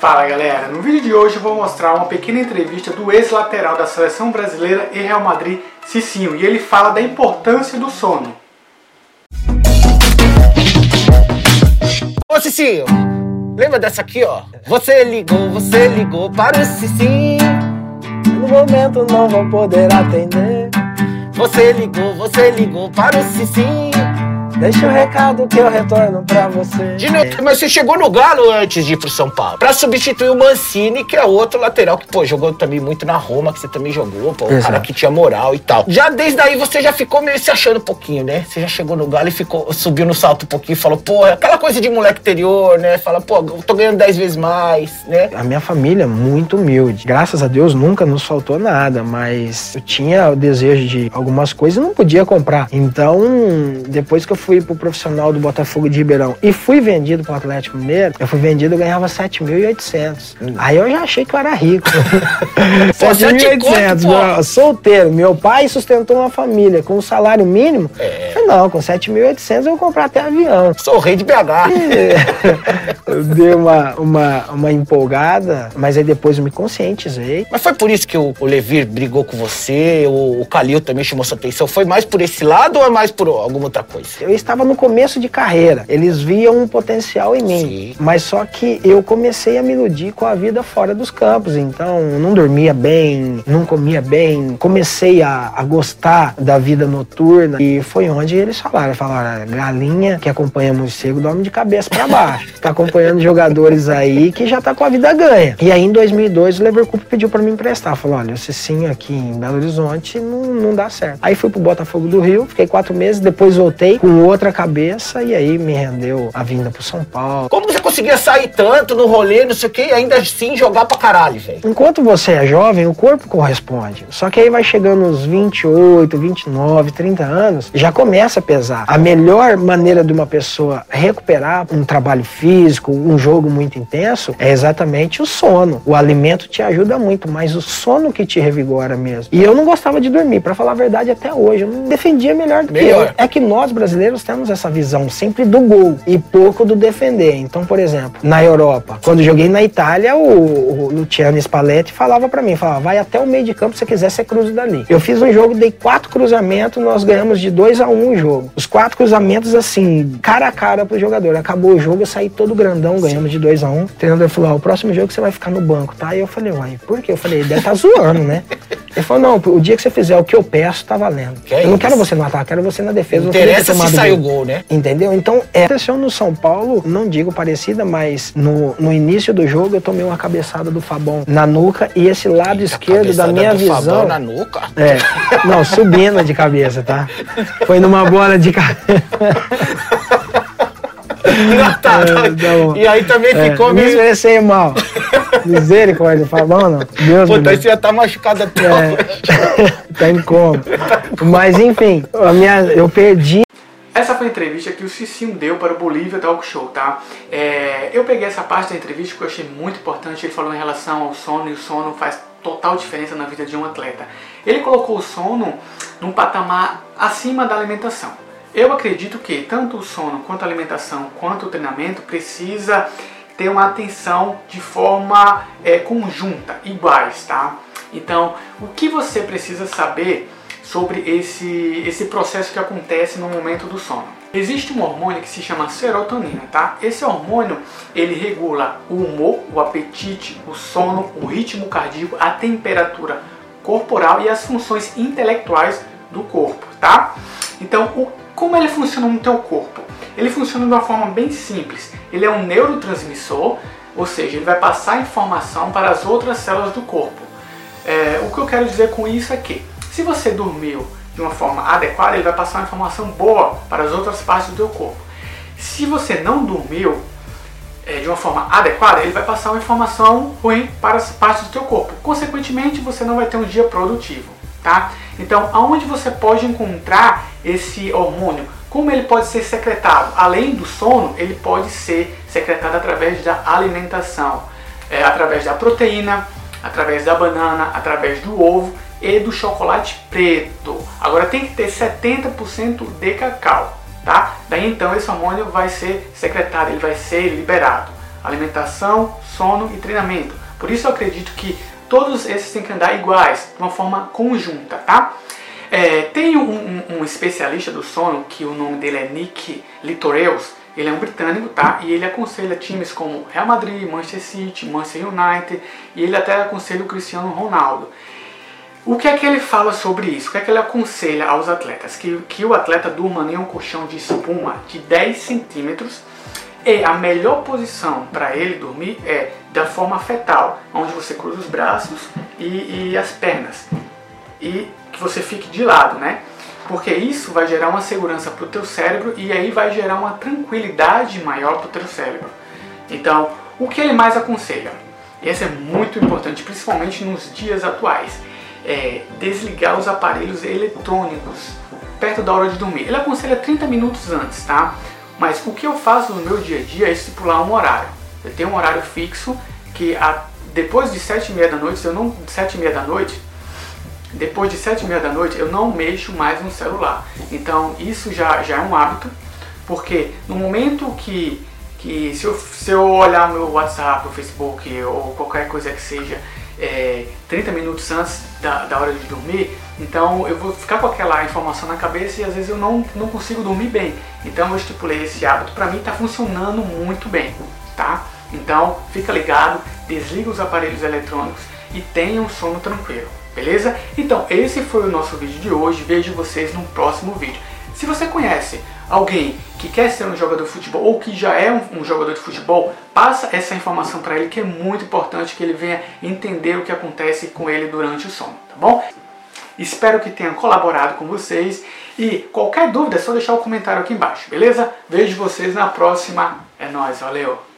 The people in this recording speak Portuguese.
Fala galera, no vídeo de hoje vou mostrar uma pequena entrevista do ex-lateral da seleção brasileira e Real Madrid, Cicinho, e ele fala da importância do sono. Ô Cicinho, lembra dessa aqui, ó? Você ligou, você ligou para o Cicinho. No momento não vou poder atender. Você ligou, você ligou para o Cicinho. Deixa o recado que eu retorno pra você. De novo, mas você chegou no Galo antes de ir pro São Paulo. Pra substituir o Mancini, que é outro lateral que, pô, jogou também muito na Roma, que você também jogou, pô, um cara que tinha moral e tal. Já desde aí você já ficou meio se achando um pouquinho, né? Você já chegou no Galo e ficou, subiu no salto um pouquinho e falou, pô, aquela coisa de moleque interior, né? Fala, pô, eu tô ganhando 10 vezes mais, né? A minha família é muito humilde. Graças a Deus nunca nos faltou nada, mas eu tinha o desejo de algumas coisas e não podia comprar. Então, depois que eu fui fui pro profissional do Botafogo de Ribeirão e fui vendido pro Atlético Mineiro, eu fui vendido, eu ganhava 7.800. Hum. Aí eu já achei que eu era rico. 7.800, solteiro. Meu pai sustentou uma família com um salário mínimo. É. Falei, não, com 7.800 eu vou comprar até avião. Sou rei de BH. eu dei uma, uma, uma empolgada, mas aí depois eu me conscientizei. Mas foi por isso que o, o Levir brigou com você, o, o Calil também chamou sua atenção. Foi mais por esse lado ou é mais por alguma outra coisa? Eu estava no começo de carreira. Eles viam um potencial em mim. Sim. Mas só que eu comecei a me iludir com a vida fora dos campos. Então, não dormia bem, não comia bem. Comecei a, a gostar da vida noturna. E foi onde eles falaram. Falaram, galinha que acompanha morcego dorme de cabeça para baixo. Tá acompanhando jogadores aí que já tá com a vida ganha. E aí, em 2002, o Leverkusen pediu para me emprestar. Falou, olha, você sim aqui em Belo Horizonte não, não dá certo. Aí fui pro Botafogo do Rio, fiquei quatro meses, depois voltei com outra cabeça e aí me rendeu a vinda pro São Paulo. Como você conseguia sair tanto no rolê, não sei o que, e ainda assim jogar pra caralho, velho? Enquanto você é jovem, o corpo corresponde. Só que aí vai chegando uns 28, 29, 30 anos, já começa a pesar. A melhor maneira de uma pessoa recuperar um trabalho físico, um jogo muito intenso, é exatamente o sono. O alimento te ajuda muito, mas o sono que te revigora mesmo. E eu não gostava de dormir, para falar a verdade, até hoje. Eu não defendia melhor do melhor. que eu. É que nós brasileiros nós temos essa visão sempre do gol e pouco do defender. Então, por exemplo, na Europa, quando joguei na Itália, o, o Luciano Spalletti falava para mim, falava, vai até o meio de campo se você quiser, você cruza dali. Eu fiz um jogo, dei quatro cruzamentos, nós ganhamos de 2 a 1 um o jogo. Os quatro cruzamentos, assim, cara a cara pro jogador. Acabou o jogo, eu saí todo grandão, ganhamos de 2 a 1 um. O treinador falou, ah, o próximo jogo você vai ficar no banco, tá? E eu falei, uai, por quê? Eu falei, ele deve tá zoando, né? Ele falou, não, o dia que você fizer o que eu peço, tá valendo. Que eu não quero você no ataque, quero você na defesa. Interessa se sai o gol, né? Entendeu? Então, é, aconteceu no São Paulo, não digo parecida, mas no, no início do jogo eu tomei uma cabeçada do Fabão na nuca e esse lado Eita, esquerdo da minha visão. Fabão na nuca? É. Não, subindo de cabeça, tá? Foi numa bola de cabeça. tá, tá. É, e aí também é, ficou meio. Isso ia mal. Misericórdia, Fabão não. Deus Pô, então você já tá machucado até é, Tá em coma. Mas enfim, a minha, eu perdi. Foi a entrevista que o Cicinho deu para o Bolívia Talk Show, tá? É, eu peguei essa parte da entrevista que eu achei muito importante. Ele falou em relação ao sono e o sono faz total diferença na vida de um atleta. Ele colocou o sono num patamar acima da alimentação. Eu acredito que tanto o sono quanto a alimentação quanto o treinamento precisa ter uma atenção de forma é, conjunta, iguais, tá? Então, o que você precisa saber sobre esse, esse processo que acontece no momento do sono? Existe um hormônio que se chama serotonina, tá? Esse hormônio, ele regula o humor, o apetite, o sono, o ritmo cardíaco, a temperatura corporal e as funções intelectuais do corpo, tá? Então, o, como ele funciona no teu corpo? Ele funciona de uma forma bem simples. Ele é um neurotransmissor, ou seja, ele vai passar informação para as outras células do corpo. É, o que eu quero dizer com isso é que, se você dormiu de uma forma adequada, ele vai passar uma informação boa para as outras partes do teu corpo. Se você não dormiu é, de uma forma adequada, ele vai passar uma informação ruim para as partes do teu corpo. Consequentemente, você não vai ter um dia produtivo, tá? Então, aonde você pode encontrar esse hormônio? Como ele pode ser secretado? Além do sono, ele pode ser secretado através da alimentação, é, através da proteína, através da banana, através do ovo e do chocolate preto. Agora tem que ter 70% de cacau, tá? Daí então esse hormônio vai ser secretado, ele vai ser liberado. alimentação, sono e treinamento. Por isso eu acredito que todos esses têm que andar iguais, de uma forma conjunta, tá? É, tem um, um, um, especialista do sono, que o nome dele é Nick Litoreus, ele é um britânico, tá? E ele aconselha times como Real Madrid, Manchester City, Manchester United, e ele até aconselha o Cristiano Ronaldo. O que é que ele fala sobre isso? O que é que ele aconselha aos atletas? Que, que o atleta durma em um colchão de espuma de 10 centímetros e a melhor posição para ele dormir é da forma fetal, onde você cruza os braços e, e as pernas. E que você fique de lado, né? Porque isso vai gerar uma segurança para o teu cérebro e aí vai gerar uma tranquilidade maior para o teu cérebro. Então, o que ele mais aconselha? Esse é muito importante, principalmente nos dias atuais. É desligar os aparelhos eletrônicos perto da hora de dormir. Ele aconselha 30 minutos antes, tá? Mas o que eu faço no meu dia a dia é estipular um horário. Eu tenho um horário fixo que a, depois de 7 e meia da noite, eu não 7 e meia da noite, depois de sete e meia da noite eu não mexo mais no celular. Então isso já, já é um hábito, porque no momento que, que se, eu, se eu olhar meu WhatsApp, o Facebook ou qualquer coisa que seja é, 30 minutos antes da, da hora de dormir, então eu vou ficar com aquela informação na cabeça e às vezes eu não, não consigo dormir bem. Então eu estipulei esse hábito, para mim está funcionando muito bem, tá? Então fica ligado, desliga os aparelhos eletrônicos e tenha um sono tranquilo. Beleza? Então, esse foi o nosso vídeo de hoje. Vejo vocês no próximo vídeo. Se você conhece alguém que quer ser um jogador de futebol ou que já é um, um jogador de futebol, passa essa informação para ele que é muito importante que ele venha entender o que acontece com ele durante o sono, tá bom? Espero que tenha colaborado com vocês e qualquer dúvida é só deixar o um comentário aqui embaixo, beleza? Vejo vocês na próxima. É nóis, valeu!